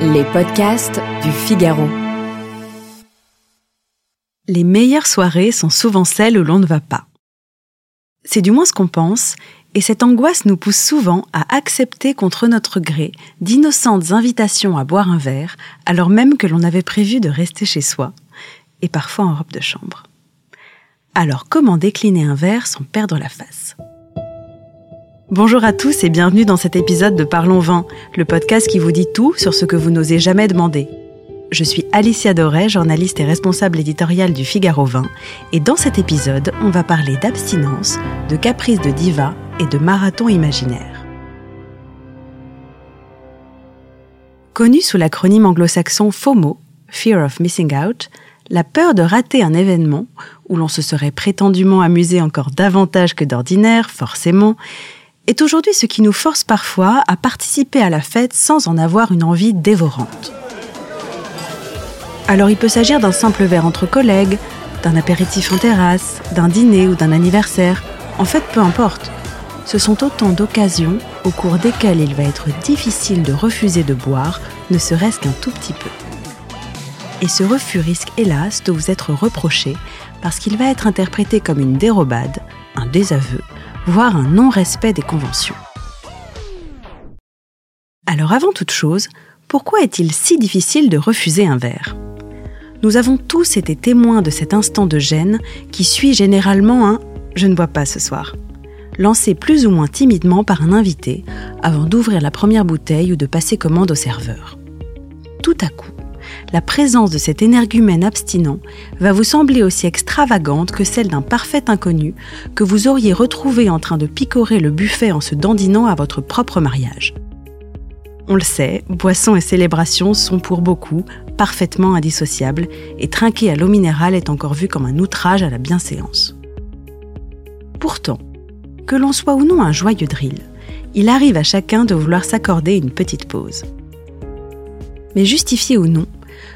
Les podcasts du Figaro. Les meilleures soirées sont souvent celles où l'on ne va pas. C'est du moins ce qu'on pense, et cette angoisse nous pousse souvent à accepter contre notre gré d'innocentes invitations à boire un verre, alors même que l'on avait prévu de rester chez soi, et parfois en robe de chambre. Alors comment décliner un verre sans perdre la face? Bonjour à tous et bienvenue dans cet épisode de Parlons Vin, le podcast qui vous dit tout sur ce que vous n'osez jamais demander. Je suis Alicia Doré, journaliste et responsable éditoriale du Figaro Vin, et dans cet épisode, on va parler d'abstinence, de caprice de diva et de marathon imaginaire. Connu sous l'acronyme anglo-saxon FOMO, Fear of Missing Out, la peur de rater un événement où l'on se serait prétendument amusé encore davantage que d'ordinaire, forcément, est aujourd'hui ce qui nous force parfois à participer à la fête sans en avoir une envie dévorante. Alors il peut s'agir d'un simple verre entre collègues, d'un apéritif en terrasse, d'un dîner ou d'un anniversaire, en fait peu importe. Ce sont autant d'occasions au cours desquelles il va être difficile de refuser de boire, ne serait-ce qu'un tout petit peu. Et ce refus risque hélas de vous être reproché parce qu'il va être interprété comme une dérobade, un désaveu, voire un non-respect des conventions. Alors avant toute chose, pourquoi est-il si difficile de refuser un verre? Nous avons tous été témoins de cet instant de gêne qui suit généralement un ⁇ je ne bois pas ce soir ⁇ lancé plus ou moins timidement par un invité avant d'ouvrir la première bouteille ou de passer commande au serveur. Tout à coup, la présence de cet énergumène abstinent va vous sembler aussi extravagante que celle d'un parfait inconnu que vous auriez retrouvé en train de picorer le buffet en se dandinant à votre propre mariage. On le sait, boissons et célébrations sont pour beaucoup parfaitement indissociables et trinquer à l'eau minérale est encore vu comme un outrage à la bienséance. Pourtant, que l'on soit ou non un joyeux drill, il arrive à chacun de vouloir s'accorder une petite pause. Mais justifié ou non,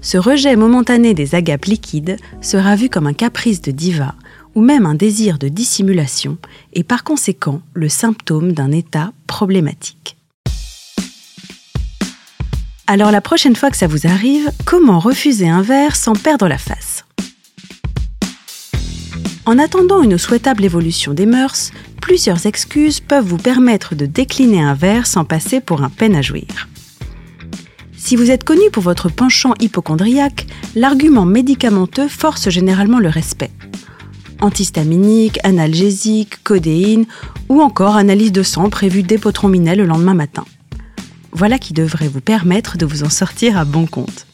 ce rejet momentané des agapes liquides sera vu comme un caprice de diva ou même un désir de dissimulation et par conséquent le symptôme d'un état problématique. Alors la prochaine fois que ça vous arrive, comment refuser un verre sans perdre la face? En attendant une souhaitable évolution des mœurs, plusieurs excuses peuvent vous permettre de décliner un verre sans passer pour un peine à jouir. Si vous êtes connu pour votre penchant hypochondriaque, l'argument médicamenteux force généralement le respect. Antihistaminique, analgésique, codéine ou encore analyse de sang prévue dès minet le lendemain matin. Voilà qui devrait vous permettre de vous en sortir à bon compte.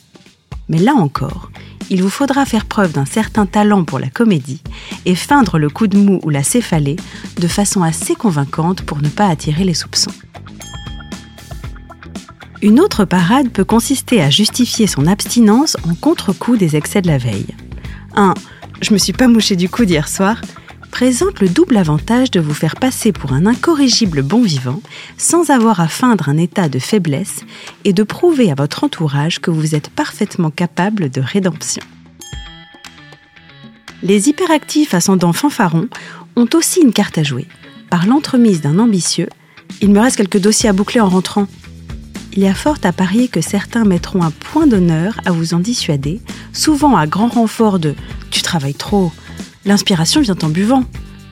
Mais là encore, il vous faudra faire preuve d'un certain talent pour la comédie et feindre le coup de mou ou la céphalée de façon assez convaincante pour ne pas attirer les soupçons. Une autre parade peut consister à justifier son abstinence en contre-coup des excès de la veille. Un je me suis pas mouché du coup d'hier soir présente le double avantage de vous faire passer pour un incorrigible bon vivant sans avoir à feindre un état de faiblesse et de prouver à votre entourage que vous êtes parfaitement capable de rédemption. Les hyperactifs ascendants fanfarons ont aussi une carte à jouer. Par l'entremise d'un ambitieux, il me reste quelques dossiers à boucler en rentrant il y a fort à parier que certains mettront un point d'honneur à vous en dissuader, souvent à grand renfort de tu travailles trop, l'inspiration vient en buvant,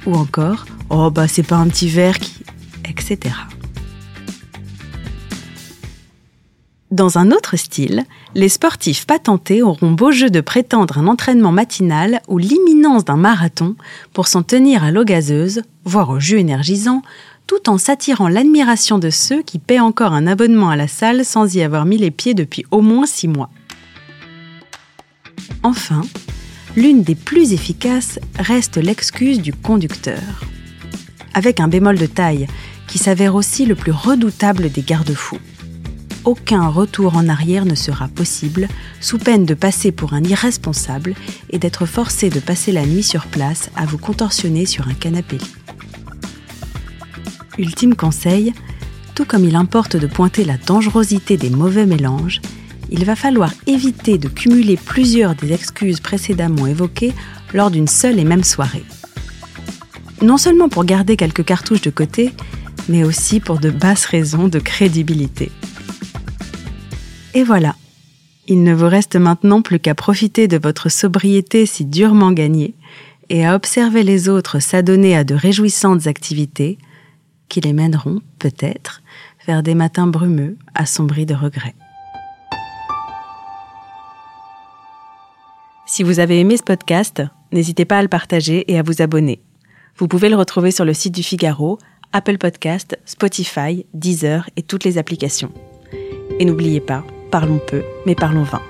ou encore oh bah c'est pas un petit verre qui. etc. Dans un autre style, les sportifs patentés auront beau jeu de prétendre un entraînement matinal ou l'imminence d'un marathon pour s'en tenir à l'eau gazeuse, voire au jus énergisant, tout en s'attirant l'admiration de ceux qui paient encore un abonnement à la salle sans y avoir mis les pieds depuis au moins six mois. Enfin, l'une des plus efficaces reste l'excuse du conducteur. Avec un bémol de taille, qui s'avère aussi le plus redoutable des garde-fous. Aucun retour en arrière ne sera possible, sous peine de passer pour un irresponsable et d'être forcé de passer la nuit sur place à vous contorsionner sur un canapé. Ultime conseil, tout comme il importe de pointer la dangerosité des mauvais mélanges, il va falloir éviter de cumuler plusieurs des excuses précédemment évoquées lors d'une seule et même soirée. Non seulement pour garder quelques cartouches de côté, mais aussi pour de basses raisons de crédibilité. Et voilà, il ne vous reste maintenant plus qu'à profiter de votre sobriété si durement gagnée et à observer les autres s'adonner à de réjouissantes activités qui les mèneront, peut-être, vers des matins brumeux assombris de regrets. Si vous avez aimé ce podcast, n'hésitez pas à le partager et à vous abonner. Vous pouvez le retrouver sur le site du Figaro, Apple Podcast, Spotify, Deezer et toutes les applications. Et n'oubliez pas, parlons peu, mais parlons vain.